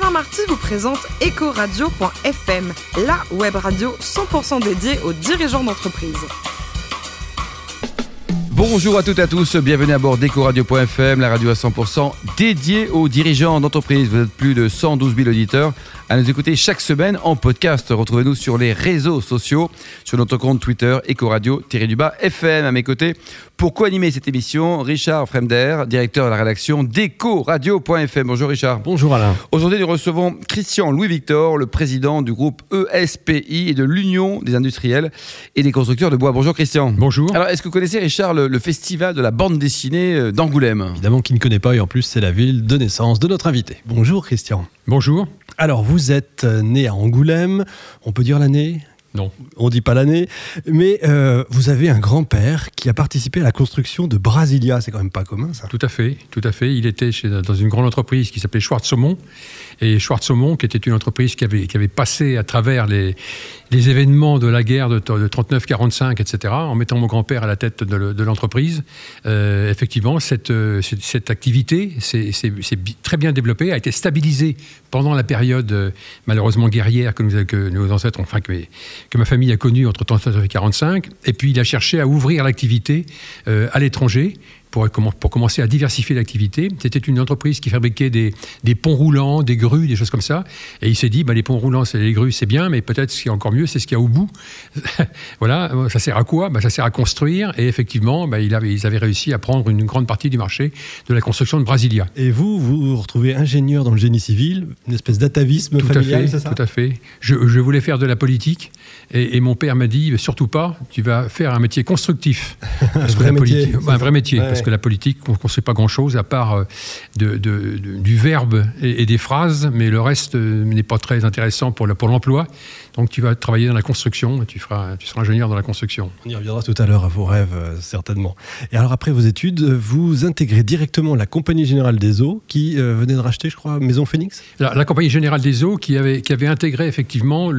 Alain Marty vous présente Ecoradio.fm, la web radio 100% dédiée aux dirigeants d'entreprise. Bonjour à toutes et à tous, bienvenue à bord d'Ecoradio.fm, la radio à 100% dédiée aux dirigeants d'entreprise. Vous êtes plus de 112 000 auditeurs à nous écouter chaque semaine en podcast. Retrouvez-nous sur les réseaux sociaux, sur notre compte Twitter Ecoradio-FM. À mes côtés, pour co-animer cette émission, Richard Fremder, directeur de la rédaction d'Ecoradio.fm. Bonjour Richard. Bonjour Alain. Aujourd'hui, nous recevons Christian Louis-Victor, le président du groupe ESPI et de l'Union des industriels et des constructeurs de bois. Bonjour Christian. Bonjour. Alors, est-ce que vous connaissez Richard le, le festival de la bande dessinée euh, d'Angoulême? Évidemment qui ne connaît pas et en plus c'est la ville de naissance de notre invité. Bonjour Christian. Bonjour. Alors vous êtes euh, né à Angoulême, on peut dire l'année? Non. on dit pas l'année, mais euh, vous avez un grand-père qui a participé à la construction de Brasilia, c'est quand même pas commun ça. Tout à fait, tout à fait. Il était chez, dans une grande entreprise qui s'appelait Schwartz Saumon. Et Schwartz Saumon, qui était une entreprise qui avait, qui avait passé à travers les, les événements de la guerre de, de 39-45, etc., en mettant mon grand-père à la tête de, le- de l'entreprise, euh, effectivement, cette, cette, cette activité s'est très bien développée, a été stabilisée pendant la période euh, malheureusement guerrière que, nos ancêtres, enfin que, que ma famille a connue entre 39 et 45. Et puis il a cherché à ouvrir l'activité euh, à l'étranger pour, commen- pour commencer à diversifier l'activité. C'était une entreprise qui fabriquait des, des ponts roulants, des grues, des choses comme ça. Et il s'est dit, bah, les ponts roulants, c'est les grues, c'est bien, mais peut-être ce qui est encore mieux, c'est ce qu'il y a au bout. voilà, ça sert à quoi? Bah, Ça sert à construire. Et effectivement, bah, il avait, ils avaient réussi à prendre une grande partie du marché de la construction de Brasilia. Et vous, vous vous retrouvez ingénieur dans le génie civil, une espèce d'atavisme Tout à familial, fait, c'est ça? tout à fait. Je, je voulais faire de la politique et, et mon père m'a dit surtout pas, tu vas faire un métier constructif. Que vrai métier, un vrai métier, Ouais, parce ouais. Que la politique, on ne construit pas grand-chose à part euh, de, de- de- du verbe et, et des phrases, mais le reste euh, n'est pas très intéressant pour le- pour l'emploi. Donc tu vas travailler dans la construction, tu, feras, tu seras ingénieur dans la construction. On y reviendra tout à l'heure à vos rêves, euh, certainement. Et alors, après vos études, vous intégrez directement la Compagnie Générale des Eaux, qui euh, venait de racheter, je crois, Maison Phoenix? La, la Compagnie Générale des Eaux qui avait, qui avait intégré effectivement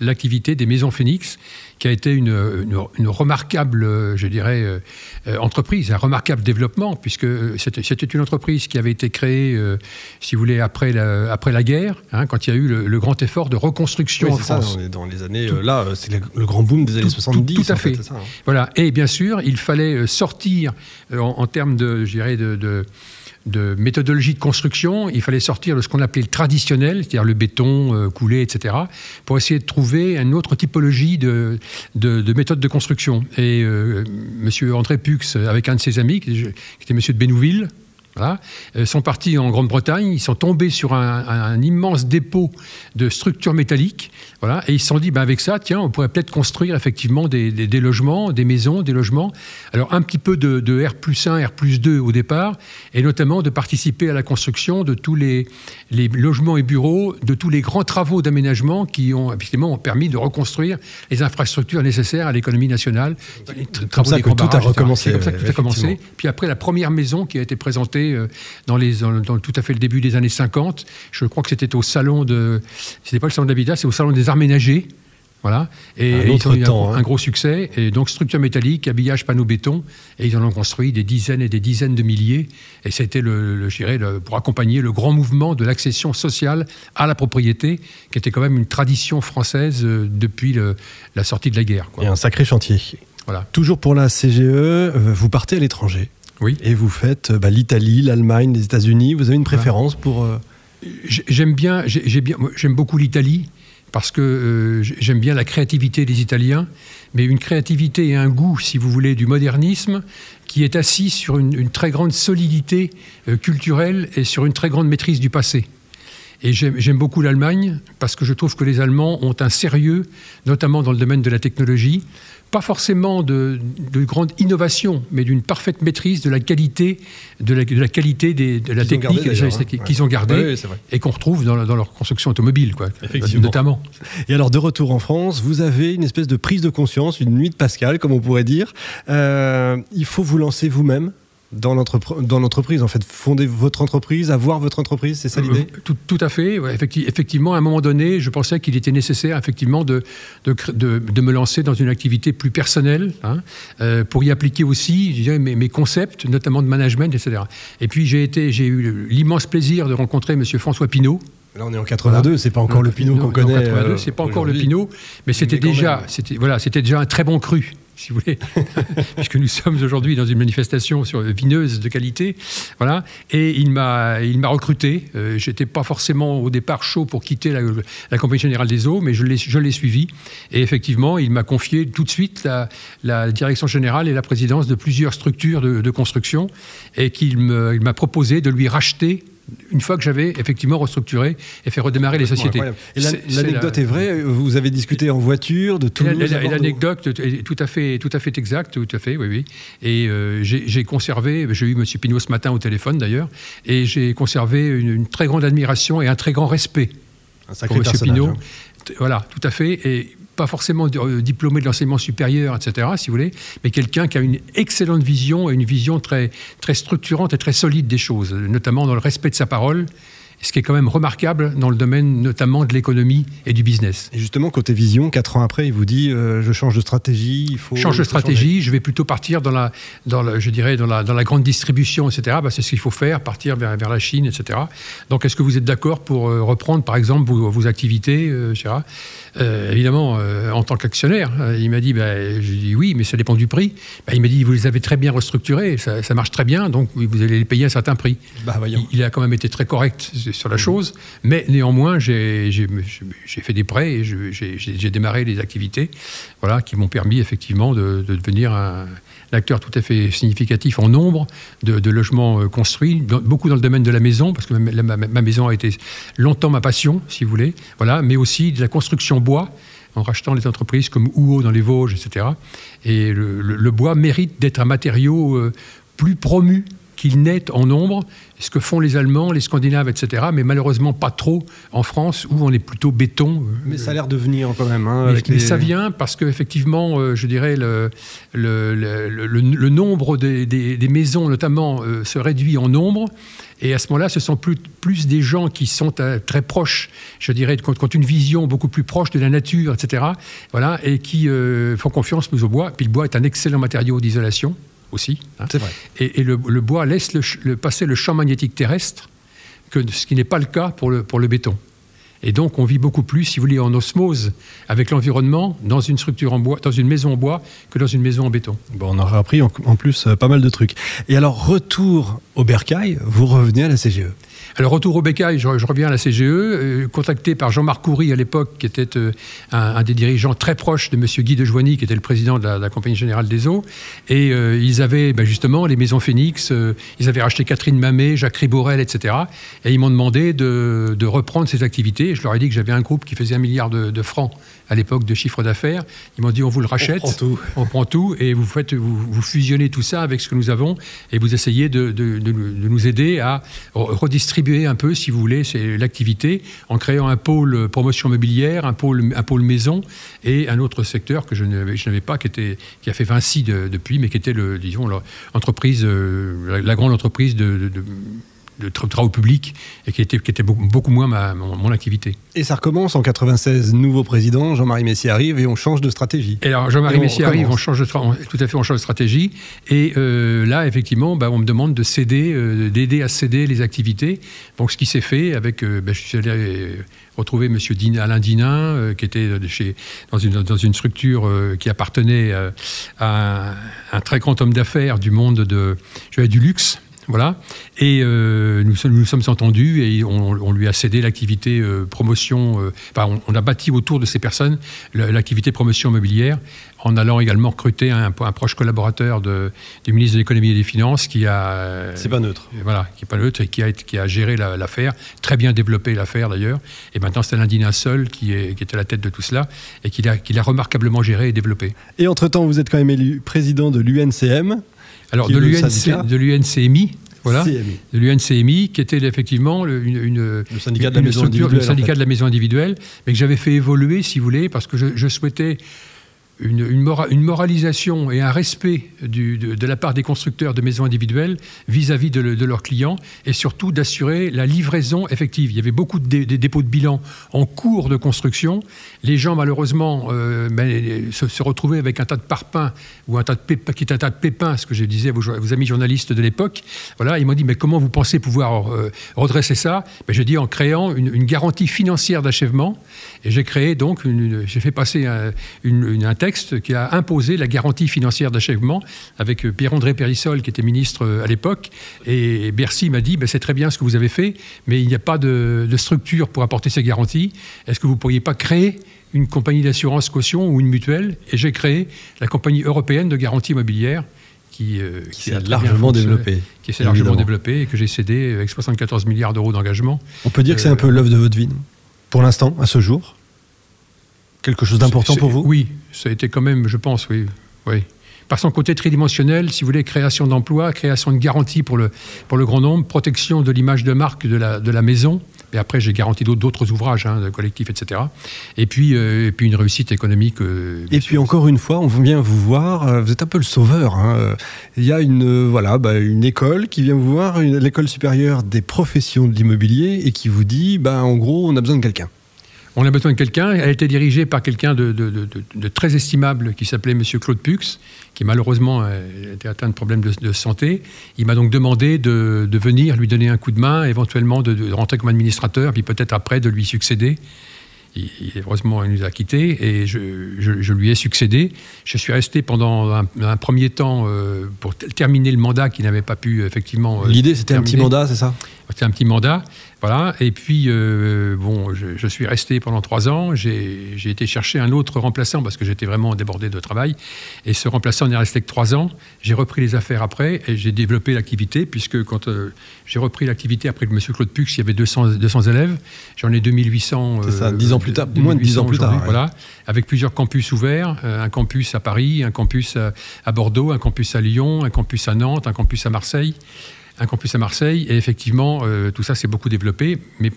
l'activité des maisons Phoenix, qui a été une, une- une remarquable, euh, je dirais, euh, euh, entreprise, un remarquable développement, puisque c'était une entreprise qui avait été créée, euh, si vous voulez, après la, après la guerre, hein, quand il y a eu le, le grand effort de reconstruction en ça, France. on est dans les années. là, c'est le, le grand boom des années Tout- 70. tout- tout à fait, ça, hein. Voilà. Et bien sûr, il fallait sortir en, en termes de, je dirais, de, de- de méthodologie de construction, il fallait sortir de ce qu'on appelait le traditionnel, c'est-à-dire le béton euh, coulé, etc., pour essayer de trouver une autre typologie de, de, de méthode de construction. Et euh, Monsieur André Pux, avec un de ses amis, qui était Monsieur de Bénouville, voilà, euh, sont partis en Grande-Bretagne, ils sont tombés sur un, un- un immense dépôt de structures métalliques, voilà, et ils se sont dit, ben avec ça, tiens, on pourrait peut-être construire effectivement des, des- des logements, des maisons, des logements. Alors un petit peu de, de R plus 1, R plus 2 au départ, et notamment de participer à la construction de tous les, les logements et bureaux, de tous les grands travaux d'aménagement qui ont effectivement ont permis de reconstruire les infrastructures nécessaires à l'économie nationale. Ça que grands tout a recommencé, C'est comme ça que tout a commencé. Puis après, la première maison qui a été présentée euh, dans, les, dans, dans tout à fait le début des années 50, je crois que c'était au salon de. C'était pas le salon de l'habitat, c'est au salon des arts ménagers. Voilà. Et Un ils ont eu temps, gros- hein. un gros succès. Et donc, structure métallique, habillage panneau béton. Et ils en ont construit des dizaines et des dizaines de milliers. Et c'était, le, le- je dirais, le- pour accompagner le grand mouvement de l'accession sociale à la propriété, qui était quand même une tradition française euh, depuis le- la sortie de la guerre. quoi. Et un sacré chantier. Voilà. Toujours pour la CGE, euh, vous partez à l'étranger. Oui. Et vous faites euh, bah, l'Italie, l'Allemagne, les États-Unis. Vous avez une préférence pour. euh, J'ai- J'aime bien, j'aime beaucoup l'Italie parce que euh, j'ai- j'aime bien la créativité des Italiens, mais une créativité et un goût, si vous voulez, du modernisme qui est assis sur une, une très grande solidité euh, culturelle et sur une très grande maîtrise du passé. Et j'aime beaucoup l'Allemagne parce que je trouve que les Allemands ont un sérieux, notamment dans le domaine de la technologie, pas forcément de, de grande innovation, mais d'une parfaite maîtrise de la qualité, de la, de la qualité des- de la technique hein. qu'ils ont gardé Ouais, ouais, c'est vrai. et qu'on retrouve dans, dans leur construction automobile, quoi, notamment. Et alors, de retour en France, vous avez une espèce de prise de conscience, une nuit de Pascal, comme on pourrait dire. Euh, il faut vous lancer vous-même dans l'entreprise, en fait. Fonder votre entreprise, avoir votre entreprise, c'est ça l'idée? Euh, tout, tout à fait. ouais, effectivement, à un moment donné, je pensais qu'il était nécessaire, effectivement, de, de, de- de me lancer dans une activité plus personnelle, hein, euh, pour y appliquer aussi je dirais, mes, mes concepts, notamment de management, etc. Et puis, j'ai eu l'immense plaisir de rencontrer M. François Pinault, Là, on est en 82, c'est pas encore le Pinot qu'on connaît. 82, euh, c'est pas encore le Pinot, mais c'était déjà, c'était voilà, c'était déjà un très bon cru si vous voulez, puisque nous sommes aujourd'hui dans une manifestation sur vineuse de qualité, voilà. Et il m'a, recruté. Euh, j'étais pas forcément au départ chaud pour quitter la, compagnie générale des eaux, mais je l'ai, suivi. Et effectivement, il m'a confié tout de suite la, direction générale et la présidence de plusieurs structures de, de construction, et qu'il il m'a proposé de lui racheter une fois que j'avais effectivement restructuré et fait redémarrer les sociétés. L'anecdote est, vraie, vous avez discuté en voiture de tout Et l'anecdote est tout à fait, tout à fait exacte, tout à fait, oui, oui. Et euh, j'ai conservé, j'ai eu M. Pignot ce matin au téléphone d'ailleurs, et j'ai conservé une, très grande admiration et un très grand respect pour M. Pignot. Hein. Voilà, tout à fait. Et pas forcément euh, diplômé de l'enseignement supérieur, etc., si vous voulez, mais quelqu'un qui a une excellente vision et une vision très, très structurante et très solide des choses, notamment dans le respect de sa parole ce qui est quand même remarquable dans le domaine notamment de l'économie et du business. Et justement, côté vision, quatre ans après, il vous dit euh, je change de stratégie, il faut. Change de stratégie, je vais plutôt partir dans la, dans je dirais, dans la, dans la grande distribution, etc. Bah, c'est ce qu'il faut faire, partir vers, vers la Chine, etc. Donc, est-ce que vous êtes d'accord pour euh, reprendre, par exemple, vos, vos activités, euh, euh Évidemment, en tant qu'actionnaire, il m'a dit bah, je dis oui, mais ça dépend du prix. Bah, il m'a dit vous les avez très bien restructurés, ça, ça, marche très bien, donc vous allez les payer à un certain prix. Bah, il, il, a quand même été très correct sur la chose, mais néanmoins, j'ai fait des prêts et j'ai démarré les activités voilà, qui m'ont permis effectivement de, devenir un, acteur tout à fait significatif en nombre de, logements euh, construits, beaucoup dans le domaine de la maison, parce que ma, maison a été longtemps ma passion, si vous voulez, voilà, mais aussi de la construction bois en rachetant des entreprises comme Ouo dans les Vosges, etc. Et le, bois mérite d'être un matériau euh, plus promu qu'il n'est en nombre, ce que font les Allemands, les Scandinaves, etc., mais malheureusement pas trop en France, où on est plutôt béton. Mais ça a l'air de venir quand même. Hein, mais, ça vient parce qu'effectivement, euh, je dirais, le, le, le, nombre des, des, maisons, notamment, euh, se réduit en nombre. Et à ce moment-là, ce sont plus, plus des gens qui sont euh, très proches, je dirais, qui ont une vision beaucoup plus proche de la nature, etc., voilà, et qui font confiance plus au bois. Puis le bois est un excellent matériau d'isolation aussi. Hein. C'est vrai. Et, le, bois laisse le, passer le champ magnétique terrestre, que, ce qui n'est pas le cas pour le, pour le béton. Et donc, on vit beaucoup plus, si vous voulez, en osmose avec l'environnement dans une structure en bois, dans une maison en bois, que dans une maison en béton. Bon, on aura appris en, plus euh, pas mal de trucs. Et alors, retour au bercail, vous revenez à la CGE. Alors, retour au bécail, je, reviens à la CGE, euh, contacté par Jean-Marc Coury à l'époque, qui était euh, un, des dirigeants très proches de M. Guy de Joigny, qui était le président de la, Compagnie Générale des Eaux. Et euh, ils avaient ben, justement les maisons Phoenix, ils avaient racheté Catherine Mamet, Jacques Riborel, etc. Et ils m'ont demandé de, reprendre ces activités. je leur ai dit que j'avais un groupe qui faisait un milliard de francs à l'époque de chiffre d'affaires. Ils m'ont dit on vous le rachète, on prend tout, on prend tout et vous, faites, vous, fusionnez tout ça avec ce que nous avons et vous essayez de, nous aider à redistribuer un peu, si vous voulez, l'activité en créant un pôle promotion mobilière, un pôle, un pôle maison et un autre secteur que je n'avais pas, qui, était, qui a fait Vinci depuis, mais qui était, le, disons, l'entreprise, euh, la, grande entreprise de de travaux publics et qui était, qui était beaucoup, moins ma, mon, activité. Et ça recommence en 96, nouveau président, Jean-Marie Messier arrive et on change de stratégie. Et alors Jean-Marie Messier arrive, on change de, tout à fait, on change de stratégie. Et euh, là, effectivement, bah, on me demande de céder, euh, d'aider à céder les activités. Donc ce qui s'est fait avec, euh, bah, je suis allé retrouver M. Alain Dinin, qui était chez, dans, une, dans une structure qui appartenait à un, un, très grand homme d'affaires du monde de, du luxe voilà. Et euh, nous, nous sommes entendus et on, lui a cédé l'activité euh, promotion. Euh, enfin, on, a bâti autour de ces personnes l'activité promotion immobilière en allant également recruter un, un proche collaborateur de, du ministre de l'économie et des finances qui a. C'est pas neutre. Voilà, qui est pas neutre et qui a, qui a géré l'affaire, très bien développé l'affaire d'ailleurs. Et maintenant, c'est Alain seul qui est, qui est à la tête de tout cela et qui l'a qui remarquablement géré et développé. Et entre-temps, vous êtes quand même élu président de l'UNCM. Alors, de l'UNCMI, voilà, de l'UNCMI, qui était effectivement une, le syndicat, de la, maison individuelle, syndicat de la maison individuelle, mais que j'avais fait évoluer, si vous voulez, parce que je, souhaitais une, une, moralisation et un respect de, la part des constructeurs de maisons individuelles vis-à-vis de, leurs clients et surtout d'assurer la livraison effective. Il y avait beaucoup de, dépôts de bilan en cours de construction. Les gens, malheureusement, euh, ben, se, retrouvaient avec un tas de parpaings ou un tas de pépins, qui est un tas de pépins, ce que je disais à vos, amis journalistes de l'époque. Voilà, ils m'ont dit, mais comment vous pensez pouvoir euh, redresser ça? Ben, Je dis en créant une, garantie financière d'achèvement. Et j'ai créé donc, j'ai fait passer un, une, un qui a imposé la garantie financière d'achèvement avec euh, Pierre-André Périssol, qui était ministre euh, à l'époque. Et Bercy m'a dit ben, c'est très bien ce que vous avez fait, mais il n'y a pas de, structure pour apporter ces garanties. Est-ce que vous ne pourriez pas créer une compagnie d'assurance caution ou une mutuelle? Et j'ai créé la compagnie européenne de garantie immobilière. Qui, euh, qui, s'est largement développée. Qui s'est largement développée et que j'ai cédé avec 74 milliards d'euros d'engagement. On peut dire que c'est un peu l'œuvre de votre vie, pour l'instant, à ce jour? Quelque chose d'important pour vous Oui, ça a été quand même, je pense, oui. oui. Par son côté tridimensionnel, si vous voulez, création d'emplois, création de garanties pour le, pour le grand nombre, protection de l'image de marque de la, de la maison. Et après, j'ai garanti d'autres ouvrages, hein, collectifs, etc. Et puis, euh, et puis une réussite économique. Euh, et puis encore une fois, on vient vous voir. Euh, vous êtes un peu le sauveur. Hein. Il y a une voilà, bah, une école qui vient vous voir, l'école supérieure des professions de l'immobilier, et qui vous dit, bah, en gros, on a besoin de quelqu'un. On a besoin de quelqu'un. Elle a été dirigée par quelqu'un de, très estimable qui s'appelait M. Claude Pux, qui malheureusement euh, était atteint de problèmes de, santé. Il m'a donc demandé de, venir lui donner un coup de main, éventuellement de, rentrer comme administrateur, puis peut-être après de lui succéder. Il, heureusement, il nous a quittés et je, lui ai succédé. Je suis resté pendant un, premier temps euh, pour terminer le mandat qui n'avait pas pu effectivement. Euh, L'idée, c'était un petit mandat, c'est ça? C'était un petit mandat. Voilà. Et puis, euh, bon, je, suis resté pendant trois ans. J'ai été chercher un autre remplaçant parce que j'étais vraiment débordé de travail. Et ce remplaçant n'est resté que trois ans. J'ai repris les affaires après et j'ai développé l'activité puisque quand euh, j'ai repris l'activité après que M. Claude Pux, il y avait 200, 200 élèves. J'en ai 2800. C'est ça, dix ans plus tard, moins de dix ans plus tard. Voilà. Avec plusieurs campus ouverts. Euh, un campus à Paris, un campus à Bordeaux, un campus à Lyon, un campus à Nantes, un campus à Marseille un campus à Marseille. Et effectivement, euh, tout ça s'est beaucoup développé. Mais,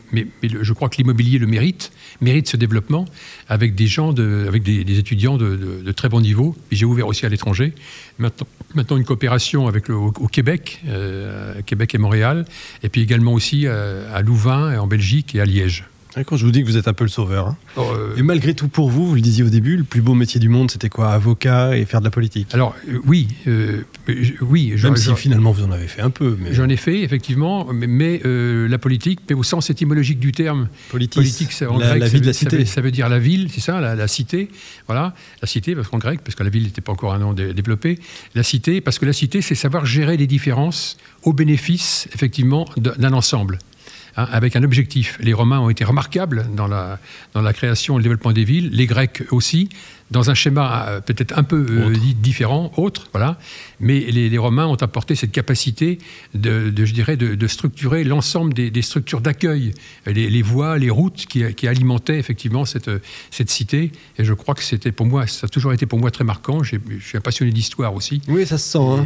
je crois que l'immobilier le mérite, mérite ce développement avec des gens, avec des, étudiants de, très bon niveau. J'ai ouvert aussi à l'étranger. Maintenant, une coopération avec le, au, Québec, euh, Québec et Montréal. Et puis également aussi euh, à Louvain, en Belgique et à Liège. Quand je vous dis que vous êtes un peu le sauveur. Hein. Oh, euh, et malgré tout, pour vous, vous le disiez au début, le plus beau métier du monde, c'était quoi? Avocat et faire de la politique Alors, euh, oui. Euh, oui Même si finalement vous en avez fait un peu. Mais... J'en ai fait, effectivement, mais, la politique, mais au sens étymologique du terme. politique, ça, en la, grec, la ville de la cité. Ça veut, dire la ville, c'est ça, la, cité. Voilà, la cité, parce qu'en grec, parce que la ville n'était pas encore un nom développé. La cité, parce que la cité, c'est savoir gérer les différences au bénéfice, effectivement, d'un ensemble. Hein, avec un objectif. Les Romains ont été remarquables dans la, dans la création et le développement des villes, les Grecs aussi, dans un schéma euh, peut-être un peu euh, différent, autre, voilà. Mais les, Romains ont apporté cette capacité de, je dirais, de, structurer l'ensemble des, structures d'accueil, les, voies, les routes qui, qui, alimentaient effectivement cette, cette cité. Et je crois que c'était pour moi, ça a toujours été pour moi très marquant. Je suis un passionné d'histoire aussi. Oui, ça se sent. Hein.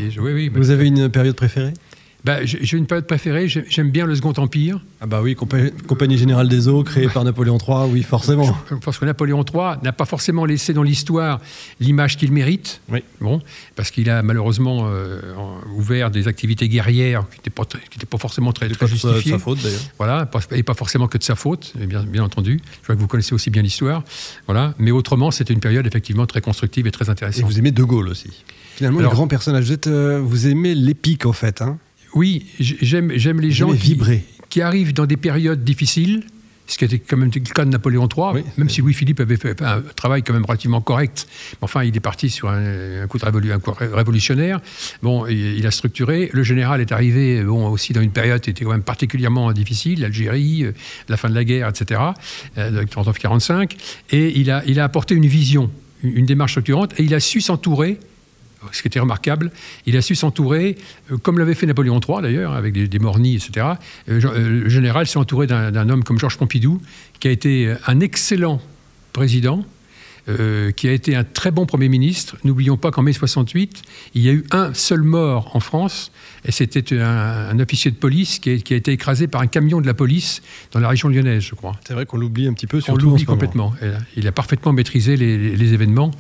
Vous avez une période préférée? Bah, J'ai une période préférée, j'aime bien le Second Empire. Ah bah oui, Compagnie Générale des Eaux, créée par Napoléon III, oui, forcément. Parce que Napoléon III n'a pas forcément laissé dans l'histoire l'image qu'il mérite. Oui. Bon, parce qu'il a malheureusement euh, ouvert des activités guerrières qui n'étaient pas, pas, forcément très, très justifiées. de sa faute d'ailleurs. Voilà, et pas forcément que de sa faute, bien, bien entendu. Je vois que vous connaissez aussi bien l'histoire. Voilà. Mais autrement, c'était une période effectivement très constructive et très intéressante. Et vous aimez De Gaulle aussi Finalement, le grand personnage. Vous, euh, vous aimez l'épique en fait. Hein oui, j'aime, les gens qui, arrivent dans des périodes difficiles, ce qui était quand même le cas de Napoléon III, même si Louis-Philippe avait fait un travail quand même relativement correct. Enfin, il est parti sur un, coup de révolutionnaire. Bon, il, a structuré. Le général est arrivé bon, aussi dans une période qui était quand même particulièrement difficile, l'Algérie, euh, la fin de la guerre, etc., euh, 39-45. Et il a, il a apporté une vision, une démarche structurante, et il a su s'entourer ce qui était remarquable. Il a su s'entourer, euh, comme l'avait fait Napoléon III d'ailleurs, avec des, des mornis, etc. Euh, euh, le général s'est entouré d'un homme comme Georges Pompidou, qui a été un excellent président, euh, qui a été un très bon Premier ministre. N'oublions pas qu'en mai 68, il y a eu un seul mort en France, et c'était un, officier de police qui a, été écrasé par un camion de la police dans la région lyonnaise, je crois. C'est vrai qu'on l'oublie un petit peu, On l'oublie complètement. Il a parfaitement maîtrisé les, événements,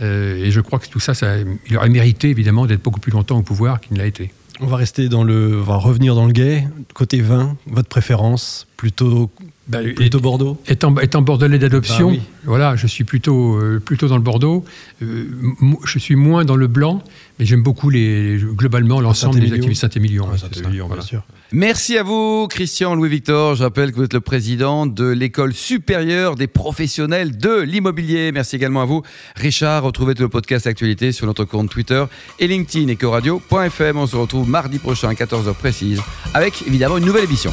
euh, et je crois que tout ça, ça, il aurait mérité évidemment d'être beaucoup plus longtemps au pouvoir qu'il ne l'a été. On va rester dans le, on va revenir dans le guet. Côté vin, votre préférence? Plutôt bah, plutôt Bordeaux étant, étant bordelais d'adoption, bah voilà, je suis plutôt, euh, plutôt dans le Bordeaux. Euh, je suis moins dans le blanc, mais j'aime beaucoup les, globalement l'ensemble des activités Saint-Émilion. bien sûr. Merci à vous, Christian Louis-Victor. Je rappelle que vous êtes le président de l'École supérieure des professionnels de l'immobilier. Merci également à vous, Richard. Retrouvez tout le podcast actualité sur notre compte Twitter et LinkedIn ecoradio.fm. On se retrouve mardi prochain à 14h précise avec évidemment une nouvelle émission.